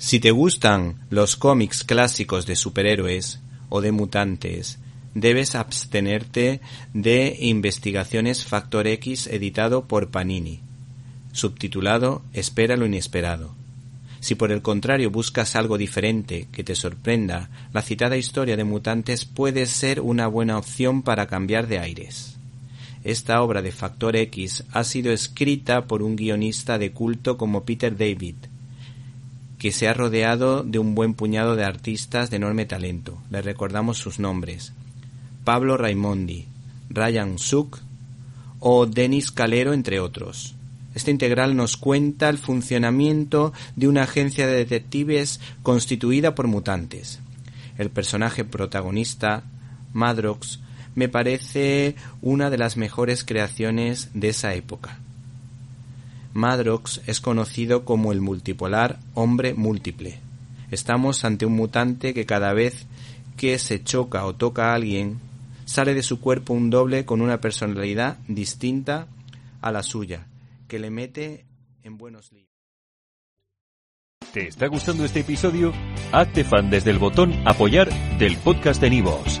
Si te gustan los cómics clásicos de superhéroes o de mutantes, debes abstenerte de Investigaciones Factor X editado por Panini, subtitulado Espera lo inesperado. Si por el contrario buscas algo diferente que te sorprenda, la citada historia de mutantes puede ser una buena opción para cambiar de aires. Esta obra de Factor X ha sido escrita por un guionista de culto como Peter David, que se ha rodeado de un buen puñado de artistas de enorme talento. Le recordamos sus nombres. Pablo Raimondi, Ryan Suk o Denis Calero, entre otros. Este integral nos cuenta el funcionamiento de una agencia de detectives constituida por mutantes. El personaje protagonista, Madrox, me parece una de las mejores creaciones de esa época. Madrox es conocido como el multipolar hombre múltiple. Estamos ante un mutante que cada vez que se choca o toca a alguien, sale de su cuerpo un doble con una personalidad distinta a la suya, que le mete en buenos líos. ¿Te está gustando este episodio? Hazte fan desde el botón apoyar del podcast de Nivos.